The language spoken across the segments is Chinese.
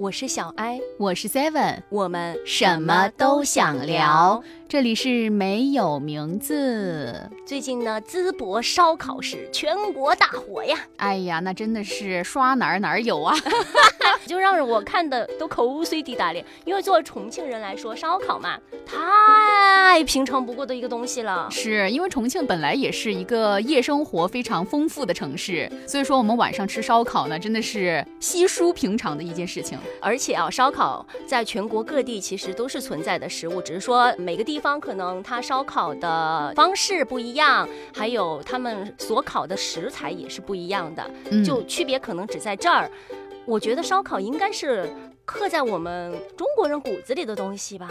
我是小艾，我是 Seven，我们什么都想聊。这里是没有名字。最近呢，淄博烧烤是全国大火呀！哎呀，那真的是刷哪儿哪儿有啊，就让我看的都口水滴答咧。因为作为重庆人来说，烧烤嘛，太平常不过的一个东西了。是因为重庆本来也是一个夜生活非常丰富的城市，所以说我们晚上吃烧烤呢，真的是稀疏平常的一件事情。而且啊，烧烤在全国各地其实都是存在的食物，只是说每个地方可能它烧烤的方式不一样，还有他们所烤的食材也是不一样的，就区别可能只在这儿。我觉得烧烤应该是刻在我们中国人骨子里的东西吧。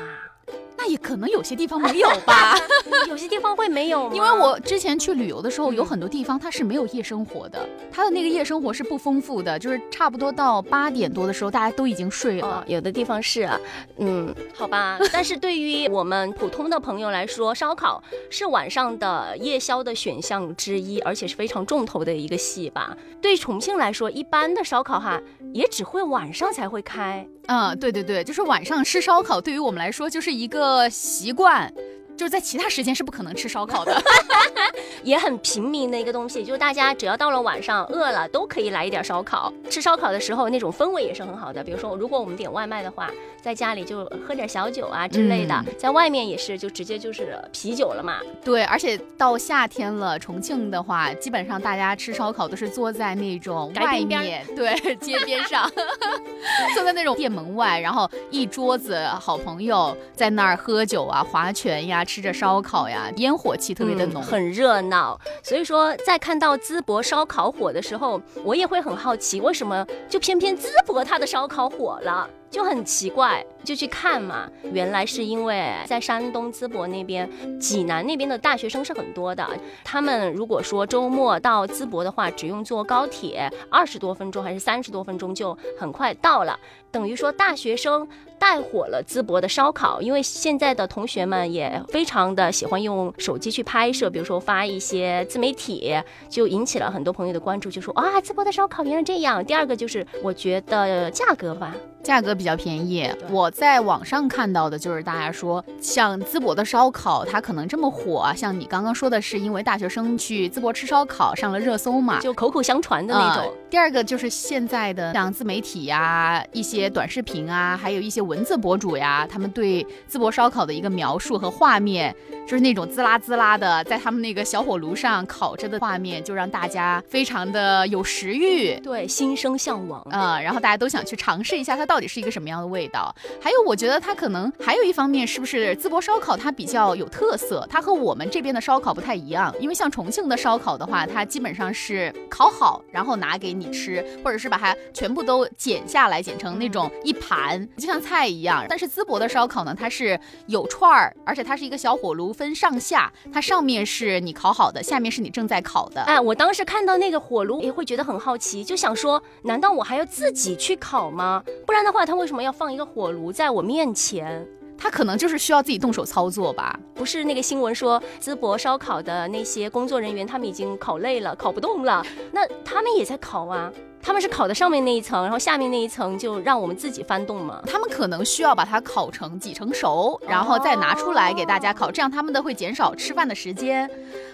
那也可能有些地方没有吧，有些地方会没有。因为我之前去旅游的时候，有很多地方它是没有夜生活的，它的那个夜生活是不丰富的，就是差不多到八点多的时候，大家都已经睡了。有的地方是，嗯，好吧。但是对于我们普通的朋友来说，烧烤是晚上的夜宵的选项之一，而且是非常重头的一个戏吧。对重庆来说，一般的烧烤哈，也只会晚上才会开。嗯，对对对，就是晚上吃烧烤，对于我们来说就是一个。习惯。就是在其他时间是不可能吃烧烤的，也很平民的一个东西。就是大家只要到了晚上饿了，都可以来一点烧烤。吃烧烤的时候那种氛围也是很好的。比如说，如果我们点外卖的话，在家里就喝点小酒啊之类的，在外面也是就直接就是啤酒了嘛。对，而且到夏天了，重庆的话，基本上大家吃烧烤都是坐在那种外面，对，街边上，坐在那种店门外，然后一桌子好朋友在那儿喝酒啊、划拳呀。吃着烧烤呀，烟火气特别的浓，很热闹。所以说，在看到淄博烧烤火的时候，我也会很好奇，为什么就偏偏淄博它的烧烤火了？就很奇怪，就去看嘛。原来是因为在山东淄博那边、济南那边的大学生是很多的。他们如果说周末到淄博的话，只用坐高铁二十多分钟还是三十多分钟就很快到了。等于说大学生带火了淄博的烧烤，因为现在的同学们也非常的喜欢用手机去拍摄，比如说发一些自媒体，就引起了很多朋友的关注，就说啊，淄博的烧烤原来这样。第二个就是我觉得价格吧。价格比较便宜，我在网上看到的就是大家说，像淄博的烧烤，它可能这么火，像你刚刚说的是因为大学生去淄博吃烧烤上了热搜嘛，就口口相传的那种。第二个就是现在的像自媒体呀、一些短视频啊，还有一些文字博主呀，他们对淄博烧烤的一个描述和画面，就是那种滋啦滋啦的，在他们那个小火炉上烤着的画面，就让大家非常的有食欲，对，心生向往啊，然后大家都想去尝试一下它。到底是一个什么样的味道？还有，我觉得它可能还有一方面，是不是淄博烧烤它比较有特色？它和我们这边的烧烤不太一样。因为像重庆的烧烤的话，它基本上是烤好，然后拿给你吃，或者是把它全部都剪下来，剪成那种一盘，就像菜一样。但是淄博的烧烤呢，它是有串儿，而且它是一个小火炉，分上下，它上面是你烤好的，下面是你正在烤的。哎，我当时看到那个火炉，也会觉得很好奇，就想说，难道我还要自己去烤吗？不然。的话，他为什么要放一个火炉在我面前？他可能就是需要自己动手操作吧。不是那个新闻说淄博烧烤的那些工作人员，他们已经烤累了，烤不动了。那他们也在烤啊。他们是烤的上面那一层，然后下面那一层就让我们自己翻动嘛。他们可能需要把它烤成几成熟，然后再拿出来给大家烤，这样他们的会减少吃饭的时间。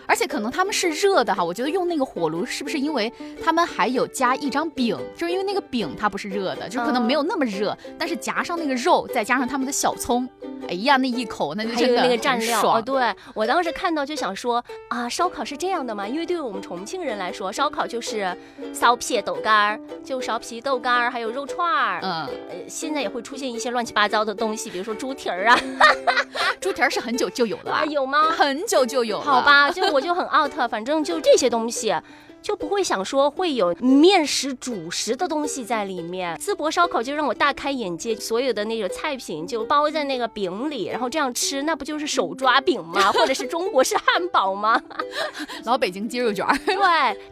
而且可能他们是热的哈，我觉得用那个火炉是不是因为他们还有加一张饼，就是因为那个饼它不是热的，就可能没有那么热，但是夹上那个肉，再加上他们的小葱。哎呀，那一口那就真的那个蘸料哦。对我当时看到就想说啊，烧烤是这样的吗？因为对于我们重庆人来说，烧烤就是烧皮豆干儿，就烧皮豆干儿，还有肉串儿。嗯，现在也会出现一些乱七八糟的东西，比如说猪蹄儿啊。猪蹄儿是很久就有了啊？有吗？很久就有了。好吧，就我就很 out，反正就这些东西。就不会想说会有面食主食的东西在里面。淄博烧烤就让我大开眼界，所有的那个菜品就包在那个饼里，然后这样吃，那不就是手抓饼吗？或者是中国式汉堡吗？老北京鸡肉卷。对，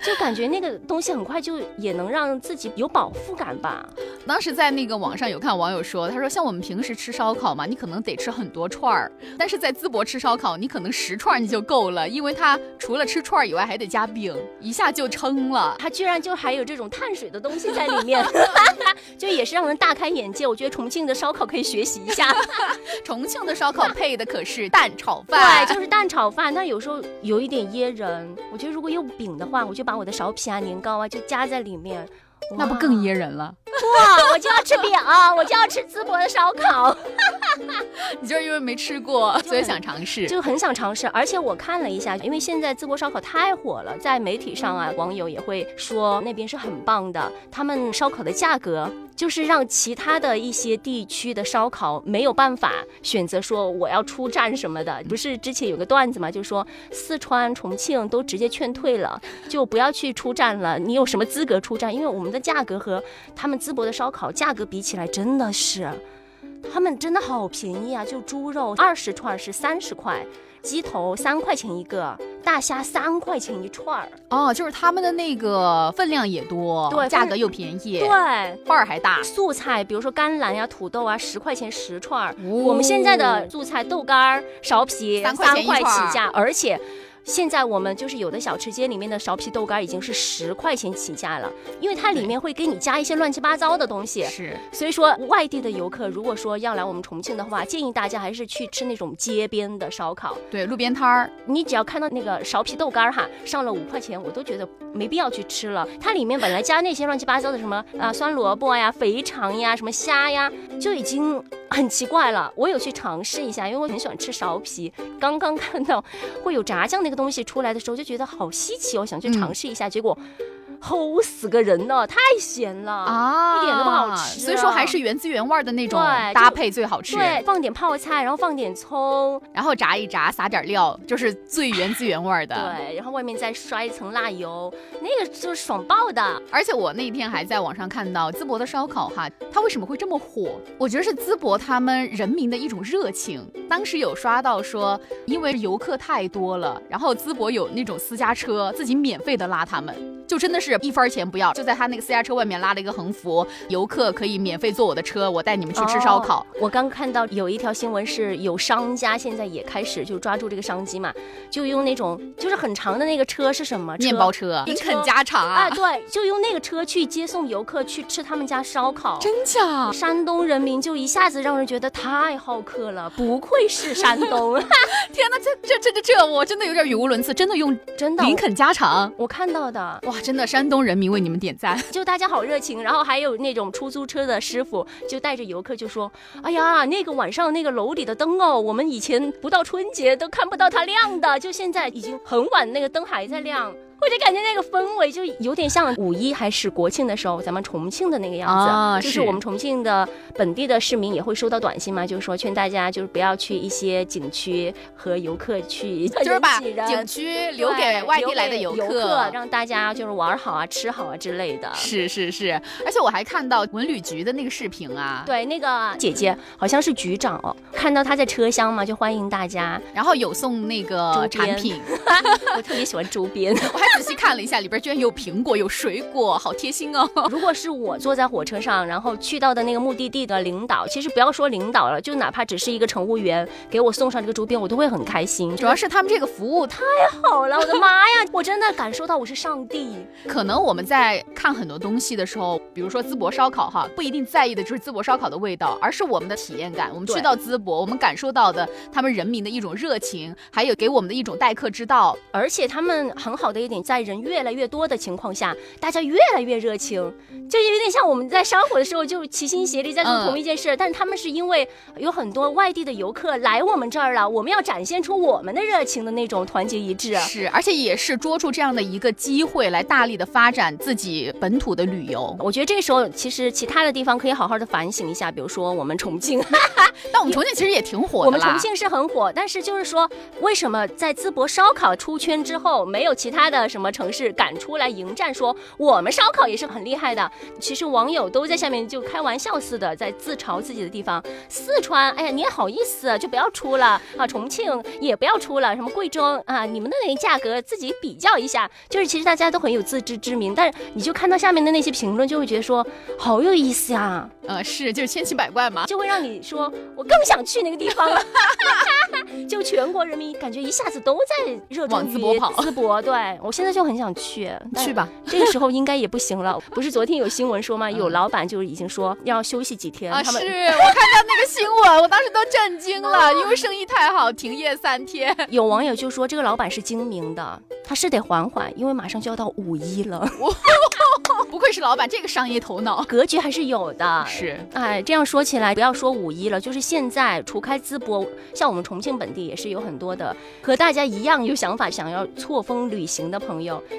就感觉那个东西很快就也能让自己有饱腹感吧。当时在那个网上有看网友说，他说像我们平时吃烧烤嘛，你可能得吃很多串儿，但是在淄博吃烧烤，你可能十串你就够了，因为它除了吃串儿以外还得加饼，一下就撑了。它居然就还有这种碳水的东西在里面，就也是让人大开眼界。我觉得重庆的烧烤可以学习一下，重庆的烧烤配的可是蛋炒饭，对，就是蛋炒饭，但有时候有一点噎人。我觉得如果用饼的话，我就把我的苕皮啊、年糕啊就夹在里面。那不更噎人了？哇！我就要吃饼，我就要吃淄博的烧烤。你就是因为没吃过，所以想尝试，就很想尝试。而且我看了一下，因为现在淄博烧烤太火了，在媒体上啊，网友也会说那边是很棒的。他们烧烤的价格，就是让其他的一些地区的烧烤没有办法选择说我要出战什么的。不是之前有个段子嘛，就是说四川、重庆都直接劝退了，就不要去出战了。你有什么资格出战？因为我们的价格和他们淄博的烧烤价格比起来，真的是。他们真的好便宜啊！就猪肉二十串是三十块，鸡头三块钱一个，大虾三块钱一串儿。哦，就是他们的那个分量也多，对，价格又便宜，对，份儿还大。素菜，比如说甘蓝呀、土豆啊，十块钱十串儿。我们现在的素菜，豆干儿、苕皮三块起价，而且。现在我们就是有的小吃街里面的苕皮豆干已经是十块钱起价了，因为它里面会给你加一些乱七八糟的东西。是，所以说外地的游客如果说要来我们重庆的话，建议大家还是去吃那种街边的烧烤。对，路边摊儿，你只要看到那个苕皮豆干哈上了五块钱，我都觉得没必要去吃了。它里面本来加那些乱七八糟的什么啊酸萝卜呀、肥肠呀、什么虾呀，就已经很奇怪了。我有去尝试一下，因为我很喜欢吃苕皮。刚刚看到会有炸酱那个。东西出来的时候就觉得好稀奇哦，想去尝试一下，结果。齁死个人了，太咸了啊，一点都不好吃。所以说还是原汁原味的那种搭配最好吃。对，放点泡菜，然后放点葱，然后炸一炸，撒点料，就是最原汁原味的。对，然后外面再刷一层辣油，那个就是爽爆的。而且我那天还在网上看到淄博的烧烤哈，它为什么会这么火？我觉得是淄博他们人民的一种热情。当时有刷到说，因为游客太多了，然后淄博有那种私家车，自己免费的拉他们，就真的是。一分钱不要，就在他那个私家车外面拉了一个横幅，游客可以免费坐我的车，我带你们去吃烧烤。我刚看到有一条新闻，是有商家现在也开始就抓住这个商机嘛，就用那种就是很长的那个车是什么？面包车，林肯家常啊。对，就用那个车去接送游客去吃他们家烧烤。真假？山东人民就一下子让人觉得太好客了，不愧是山东。天哪，这这这这这，我真的有点语无伦次，真的用真的林肯家常，我看到的，哇，真的山。山东人民为你们点赞，就大家好热情，然后还有那种出租车的师傅就带着游客就说：“哎呀，那个晚上那个楼里的灯哦，我们以前不到春节都看不到它亮的，就现在已经很晚，那个灯还在亮。”我就感觉那个氛围就有点像五一还是国庆的时候，咱们重庆的那个样子，啊就是。我们重庆的本地的市民也会收到短信嘛，就是说劝大家就是不要去一些景区和游客去，就是把景区留给外地来的游客，让大家就是玩好啊、吃好啊之类的。是是是，而且我还看到文旅局的那个视频啊，对，那个姐姐好像是局长哦，看到她在车厢嘛，就欢迎大家，然后有送那个产品，我特别喜欢周边，我还。仔细看了一下，里边居然有苹果，有水果，好贴心哦。如果是我坐在火车上，然后去到的那个目的地的领导，其实不要说领导了，就哪怕只是一个乘务员，给我送上这个周边，我都会很开心。主要是他们这个服务太好了，我的妈呀，我真的感受到我是上帝。可能我们在看很多东西的时候，比如说淄博烧烤哈，不一定在意的就是淄博烧烤的味道，而是我们的体验感。我们去到淄博，我们感受到的他们人民的一种热情，还有给我们的一种待客之道，而且他们很好的一点。在人越来越多的情况下，大家越来越热情，就有点像我们在烧火的时候就齐心协力在做同一件事。但是他们是因为有很多外地的游客来我们这儿了，我们要展现出我们的热情的那种团结一致。是，而且也是捉住这样的一个机会来大力的发展自己本土的旅游。我觉得这个时候其实其他的地方可以好好的反省一下，比如说我们重庆，但我们重庆其实也挺火的。我们重庆是很火，但是就是说为什么在淄博烧烤出圈之后，没有其他的？什么城市敢出来迎战，说我们烧烤也是很厉害的。其实网友都在下面就开玩笑似的在自嘲自己的地方。四川，哎呀，你也好意思就不要出了啊！重庆也不要出了，什么贵州啊，你们的那价格自己比较一下。就是其实大家都很有自知之明，但是你就看到下面的那些评论，就会觉得说好有意思呀。呃，是，就是千奇百怪嘛，就会让你说我更想去那个地方了。就全国人民感觉一下子都在热衷淄博跑，淄博，对我现在就很想去，去吧。这个时候应该也不行了，不是昨天有新闻说吗？有老板就已经说要休息几天。啊，是我看到那个新闻，我当时都震惊了，因为生意太好，停业三天。有网友就说这个老板是精明的，他是得缓缓，因为马上就要到五一了。不愧是老板，这个商业头脑格局还是有的。是，哎，这样说起来，不要说五一了，就是现在，除开淄博，像我们重庆本地也是有很多的和大家一样有想法，想要错峰旅行的朋友。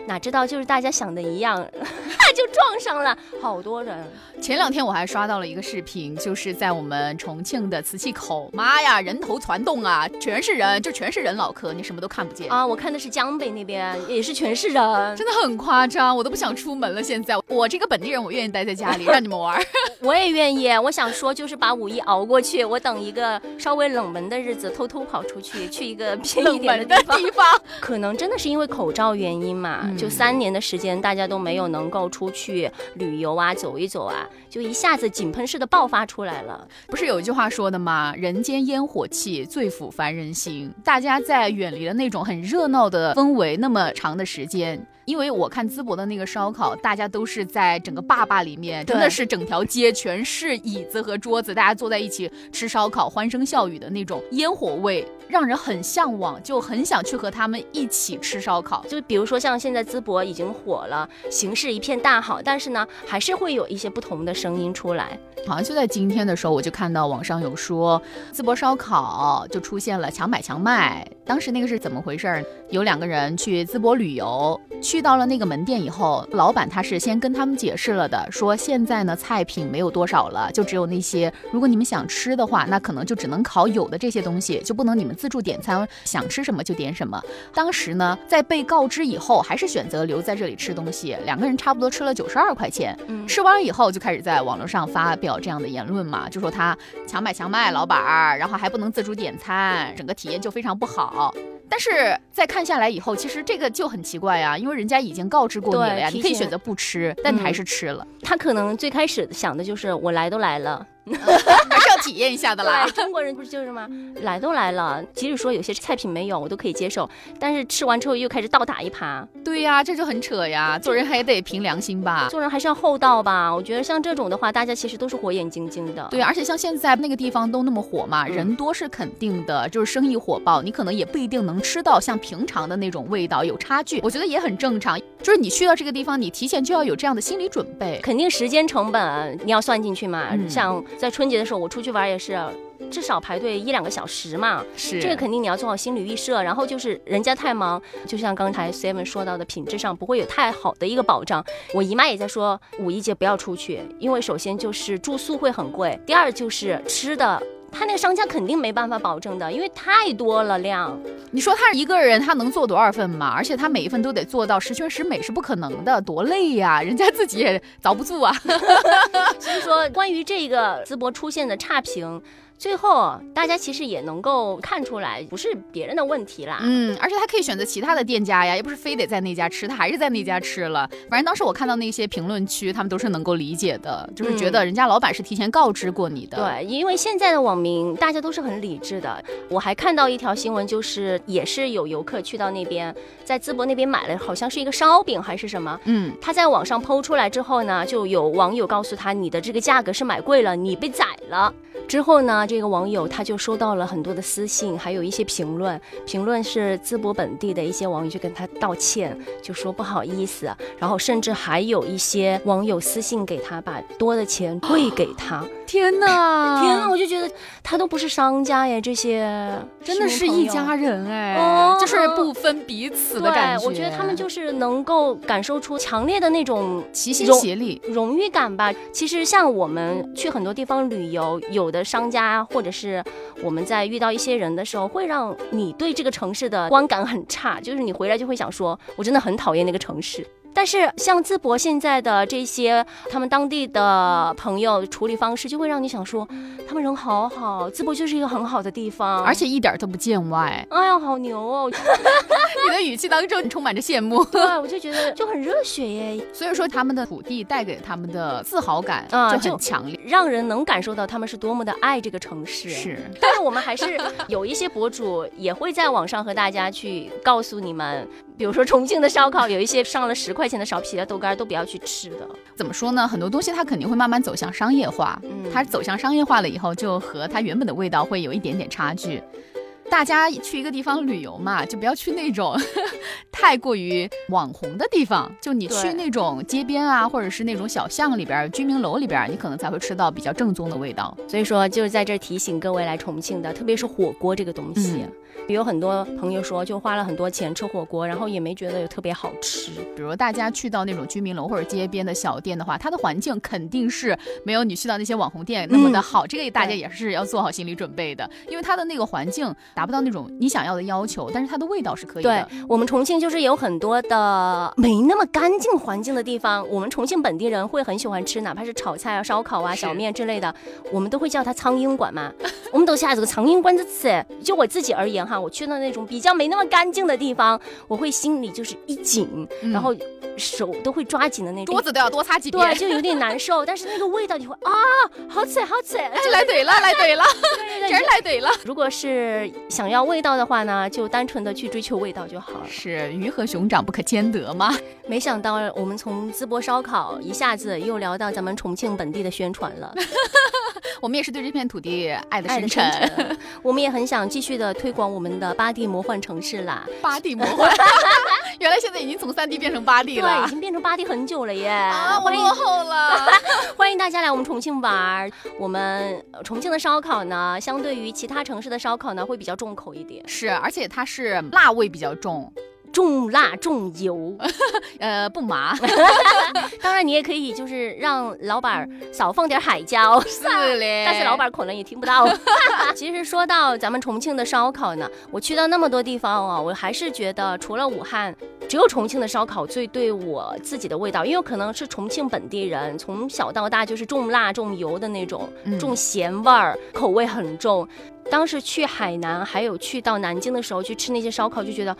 哪知道就是大家想的一样，就撞上了好多人。前两天我还刷到了一个视频，就是在我们重庆的磁器口，妈呀，人头攒动啊，全是人，就全是人脑壳，你什么都看不见啊。我看的是江北那边，也是全是人，真的很夸张，我都不想出门了。现在。我这个本地人，我愿意待在家里，让你们玩。我也愿意。我想说，就是把五一熬过去。我等一个稍微冷门的日子，偷偷跑出去，去一个偏一点的地方。可能真的是因为口罩原因嘛，就三年的时间，大家都没有能够出去旅游啊，走一走啊，就一下子井喷式的爆发出来了。不是有一句话说的吗？人间烟火气，最抚凡人心。大家在远离了那种很热闹的氛围那么长的时间。因为我看淄博的那个烧烤，大家都是在整个坝坝里面，真的是整条街全是椅子和桌子，大家坐在一起吃烧烤，欢声笑语的那种烟火味，让人很向往，就很想去和他们一起吃烧烤。就比如说像现在淄博已经火了，形势一片大好，但是呢，还是会有一些不同的声音出来。好像就在今天的时候，我就看到网上有说淄博烧烤就出现了强买强卖。当时那个是怎么回事？有两个人去淄博旅游。去到了那个门店以后，老板他是先跟他们解释了的，说现在呢菜品没有多少了，就只有那些，如果你们想吃的话，那可能就只能烤有的这些东西，就不能你们自助点餐，想吃什么就点什么。当时呢，在被告知以后，还是选择留在这里吃东西。两个人差不多吃了九十二块钱，吃完以后就开始在网络上发表这样的言论嘛，就说他强买强卖，老板儿，然后还不能自主点餐，整个体验就非常不好。但是在看下来以后，其实这个就很奇怪呀，因为人家已经告知过你了呀，你可以选择不吃，但你还是吃了。他可能最开始想的就是我来都来了。还是要体验一下的啦。中国人不是就是吗？来都来了，即使说有些菜品没有，我都可以接受。但是吃完之后又开始倒打一耙。对呀，这就很扯呀。做人还得凭良心吧，做人还是要厚道吧。我觉得像这种的话，大家其实都是火眼金睛的。对，而且像现在那个地方都那么火嘛，人多是肯定的，就是生意火爆，你可能也不一定能吃到像平常的那种味道，有差距。我觉得也很正常。就是你去到这个地方，你提前就要有这样的心理准备，肯定时间成本你要算进去嘛。像。在春节的时候，我出去玩也是，至少排队一两个小时嘛。是，这个肯定你要做好心理预设。然后就是人家太忙，就像刚才 Seven 说到的，品质上不会有太好的一个保障。我姨妈也在说，五一节不要出去，因为首先就是住宿会很贵，第二就是吃的。他那个商家肯定没办法保证的，因为太多了量。你说他一个人他能做多少份嘛？而且他每一份都得做到十全十美，是不可能的，多累呀！人家自己也遭不住啊。所以说，关于这个淄博出现的差评。最后，大家其实也能够看出来，不是别人的问题啦。嗯，而且他可以选择其他的店家呀，也不是非得在那家吃，他还是在那家吃了。反正当时我看到那些评论区，他们都是能够理解的，就是觉得人家老板是提前告知过你的。对，因为现在的网民大家都是很理智的。我还看到一条新闻，就是也是有游客去到那边，在淄博那边买了，好像是一个烧饼还是什么。嗯，他在网上剖出来之后呢，就有网友告诉他，你的这个价格是买贵了，你被宰了。之后呢，这个网友他就收到了很多的私信，还有一些评论。评论是淄博本地的一些网友就跟他道歉，就说不好意思。然后甚至还有一些网友私信给他，把多的钱退给他。天哪，天哪，我就觉得他都不是商家耶，这些真的是一家人哎，哦就是不分彼此的感觉。对，我觉得他们就是能够感受出强烈的那种齐心协力。荣誉感吧。其实像我们去很多地方旅游，有的商家或者是我们在遇到一些人的时候，会让你对这个城市的观感很差，就是你回来就会想说，我真的很讨厌那个城市。但是像淄博现在的这些他们当地的朋友处理方式，就会让你想说，他们人好好，淄博就是一个很好的地方，而且一点都不见外，哎呀，好牛哦！你的语气当中充满着羡慕。对，我就觉得就很热血耶，所以说，他们的土地带给他们的自豪感啊就很强烈。让人能感受到他们是多么的爱这个城市。是，但是我们还是有一些博主也会在网上和大家去告诉你们，比如说重庆的烧烤，有一些上了十块钱的苕皮的豆干都不要去吃的。怎么说呢？很多东西它肯定会慢慢走向商业化，嗯它走向商业化了以后，就和它原本的味道会有一点点差距。大家去一个地方旅游嘛，就不要去那种 太过于网红的地方。就你去那种街边啊，或者是那种小巷里边、居民楼里边，你可能才会吃到比较正宗的味道。所以说，就是在这儿提醒各位来重庆的，特别是火锅这个东西。有很多朋友说，就花了很多钱吃火锅，然后也没觉得有特别好吃。比如大家去到那种居民楼或者街边的小店的话，它的环境肯定是没有你去到那些网红店那么的好，这个大家也是要做好心理准备的，因为它的那个环境达不到那种你想要的要求，但是它的味道是可以的对的。我们重庆就是有很多的没那么干净环境的地方，我们重庆本地人会很喜欢吃，哪怕是炒菜啊、烧烤啊、小面之类的，我们都会叫它苍蝇馆嘛。我们都下这个苍蝇馆子吃。就我自己而言哈，我去到那种比较没那么干净的地方，我会心里就是一紧，嗯然后手都会抓紧的那种桌。子都要多擦几遍对，就有点难受，但是那个味道你会啊，好吃好吃。哎，来对了，来对了，对真儿来对了。如果是想要味道的话呢，就单纯的去追求味道就好了。是鱼和熊掌不可兼得嘛？没想到我们从淄博烧烤一下子又聊到咱们重庆本地的宣传了，我们也是对这片土地爱的深沉。我们也很想继续的推广我们的八 D 魔幻城市啦。八 D 魔幻，原来现在已经从三 D 变成八 D 了对，了已。经变成八 D 很久了耶！啊，我落后了。欢迎大家来我们重庆玩儿。我们呃重庆的烧烤呢，相对于其他城市的烧烤呢，会比较重口一点，是，而且它是辣味比较重，重辣重油。呃，不麻。当然，你也可以就是让老板少放点海椒。是嘞。但是老板可能也听不到。其实说到咱们重庆的烧烤呢，我去到那么多地方啊，我还是觉得除了武汉，只有重庆的烧烤最对我自己的味道，因为可能是重庆本地人，从小到大就是重辣重油的那种，嗯重咸味儿，口味很重。当时去海南，还有去到南京的时候去吃那些烧烤，就觉得。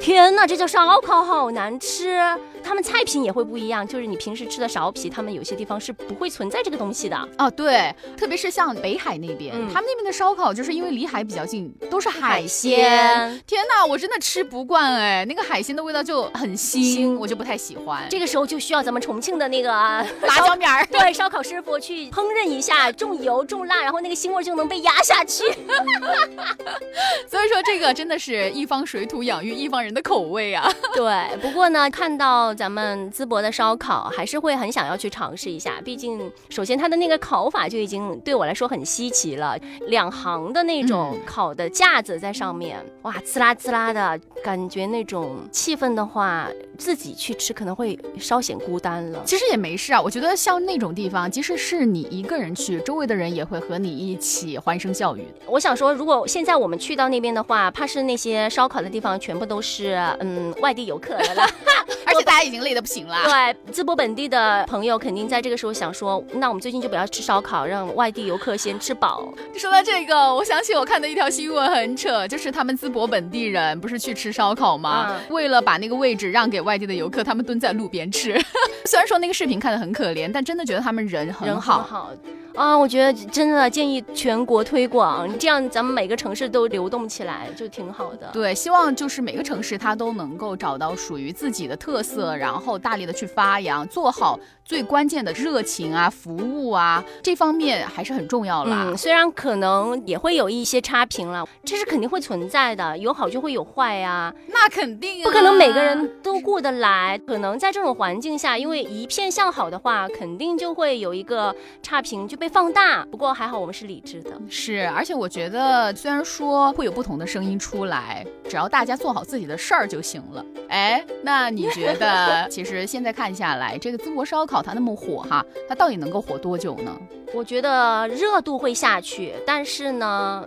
天呐，这叫烧烤，好难吃！他们菜品也会不一样，就是你平时吃的苕皮，他们有些地方是不会存在这个东西的。哦，对，特别是像北海那边，嗯他们那边的烧烤就是因为离海比较近，都是海海鲜。天哪，我真的吃不惯哎，那个海鲜的味道就很腥，腥我就不太喜欢。这个时候就需要咱们重庆的那个 辣椒面儿，对烧烤师傅去烹饪一下，重油重辣，然后那个腥味就能被压下去。所以说这个真的是一方水土养育一方人的口味啊。对，不过呢，看到咱们淄博的烧烤，还是会很想要去尝试一下。毕竟，首先它的那个烤法就已经对我来说很稀奇了，两行的那种烤的架子在上面，哇，滋啦滋啦的感觉，那种气氛的话，自己去吃可能会稍显孤单了。其实也没事啊，我觉得像那种地方，即使是你一个人去，周围的人也会和你一起欢声笑语。我想说，如果现在我们去到那边的话，怕是那些烧烤的地方全部都是嗯外地游客的了。而且大家已经累得不行了。对，淄博本地的朋友肯定在这个时候想说，那我们最近就不要吃烧烤，让外地游客先吃饱。说到这个，我想起我看的一条新闻很扯，就是他们淄博本地人不是去吃烧烤吗？嗯为了把那个位置让给外地的游客，他们蹲在路边吃。虽然说那个视频看得很可怜，但真的觉得他们人很人好。很好啊，我觉得真的建议全国推广，这样咱们每个城市都流动起来，就挺好的。对，希望就是每个城市它都能够找到属于自己的特色，然后大力的去发扬，做好最关键的热情啊、服务啊这方面还是很重要啦。嗯，虽然可能也会有一些差评了，这是肯定会存在的，有好就会有坏呀、那肯定、啊，不可能每个人都过得来。可能在这种环境下，因为一片向好的话，肯定就会有一个差评，就被被放大。不过还好我们是理智的，是，而且我觉得虽然说会有不同的声音出来，只要大家做好自己的事儿就行了。哎，那你觉得，其实现在看下来，这个淄博烧烤它那么火哈，它到底能够火多久呢？我觉得热度会下去，但是呢。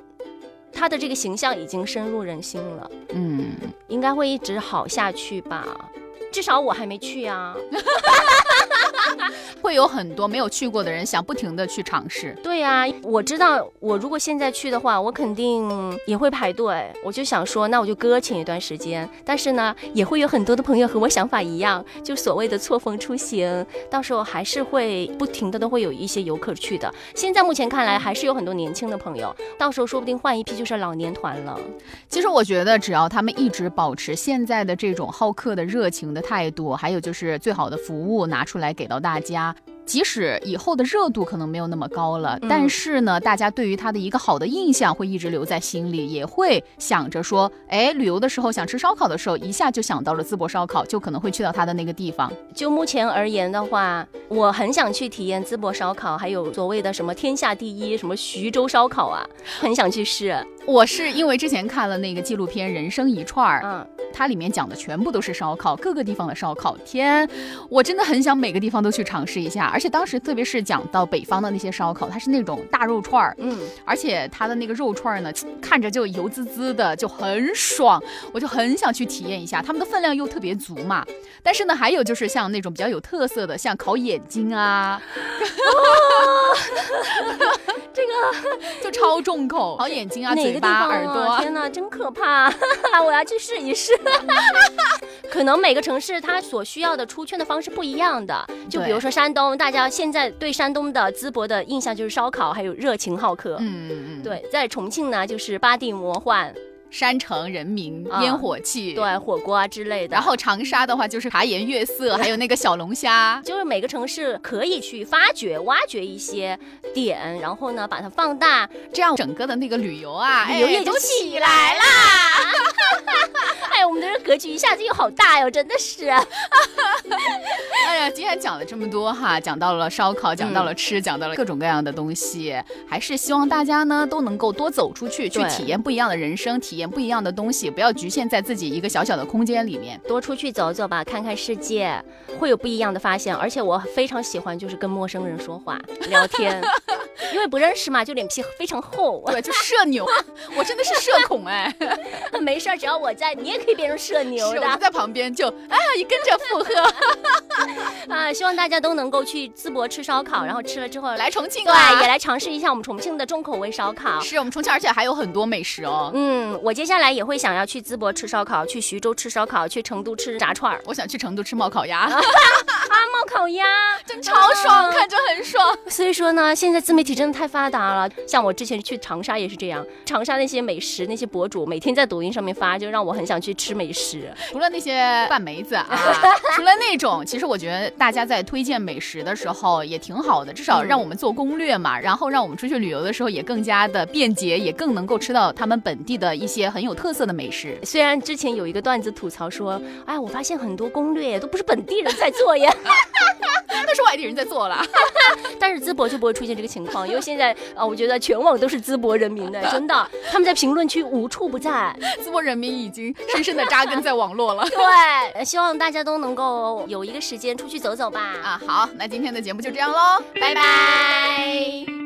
他的这个形象已经深入人心了，嗯，应该会一直好下去吧，至少我还没去啊。会有很多没有去过的人想不停的去尝试。对呀，我知道，我如果现在去的话，我肯定也会排队。我就想说，那我就搁浅一段时间。但是呢，也会有很多的朋友和我想法一样，就所谓的错峰出行，到时候还是会不停的都会有一些游客去的。现在目前看来，还是有很多年轻的朋友，到时候说不定换一批就是老年团了。其实我觉得，只要他们一直保持现在的这种好客的热情的态度，还有就是最好的服务拿出来给到大家。即使以后的热度可能没有那么高了，但是呢，大家对于他的一个好的印象会一直留在心里，也会想着说，哎，旅游的时候想吃烧烤的时候，一下就想到了淄博烧烤，就可能会去到他的那个地方。就目前而言的话，我很想去体验淄博烧烤，还有所谓的什么天下第一什么徐州烧烤啊，很想去试。我是因为之前看了那个纪录片《人生一串儿》，嗯，它里面讲的全部都是烧烤，各个地方的烧烤。天，我真的很想每个地方都去尝试一下。而且当时特别是讲到北方的那些烧烤，它是那种大肉串儿，嗯，而且它的那个肉串儿呢，看着就油滋滋的，就很爽，我就很想去体验一下。他们的分量又特别足嘛。但是呢，还有就是像那种比较有特色的，像烤眼睛啊，这个就超重口，烤眼睛啊，嘴巴、耳朵，天哪，真可怕！我要去试一试。可能每个城市它所需要的出圈的方式不一样的，就比如说山东，大家现在对山东的淄博的印象就是烧烤，还有热情好客。嗯嗯嗯。对，在重庆呢，就是八地魔幻。山城人民烟火气，对火锅啊之类的。然后长沙的话就是茶颜悦色，还有那个小龙虾。就是每个城市可以去发掘、挖掘一些点，然后呢把它放大，这样整个的那个旅游啊，旅游业就起来啦。哎，我们的人格局一下子又好大哟，真的是。哎呀，今天讲了这么多哈，讲到了烧烤，讲到了吃，讲到了各种各样的东西，还是希望大家呢都能够多走出去，去体验不一样的人生，体验不一样的东西，不要局限在自己一个小小的空间里面，多出去走走吧，看看世界，会有不一样的发现。而且我非常喜欢就是跟陌生人说话聊天，因为不认识嘛，就脸皮非常厚，对，就社牛，我真的是社恐哎，没事儿，只要我在，你也可以变成社牛的，我就在旁边就啊，你跟着附和。啊，希望大家都能够去淄博吃烧烤，然后吃了之后来重庆，对，也来尝试一下我们重庆的重口味烧烤。是我们重庆，而且还有很多美食哦。嗯，我接下来也会想要去淄博吃烧烤，去徐州吃烧烤，去成都吃炸串儿。我想去成都吃冒烤鸭。啊，冒烤鸭真超爽，看着很爽。所以说呢，现在自媒体真的太发达了。像我之前去长沙也是这样，长沙那些美食那些博主每天在抖音上面发，就让我很想去吃美食。除了那些拌梅子啊，除了那种，其实我觉得。大家在推荐美食的时候也挺好的，至少让我们做攻略嘛，然后让我们出去旅游的时候也更加的便捷，也更能够吃到他们本地的一些很有特色的美食。虽然之前有一个段子吐槽说，哎，我发现很多攻略都不是本地人在做呀。都是外地人在做了，但是淄博就不会出现这个情况，因为现在啊，我觉得全网都是淄博人民的，真的，他们在评论区无处不在，淄博人民已经深深的扎根在网络了。对，希望大家都能够有一个时间出去走走吧。啊，好，那今天的节目就这样喽，拜拜。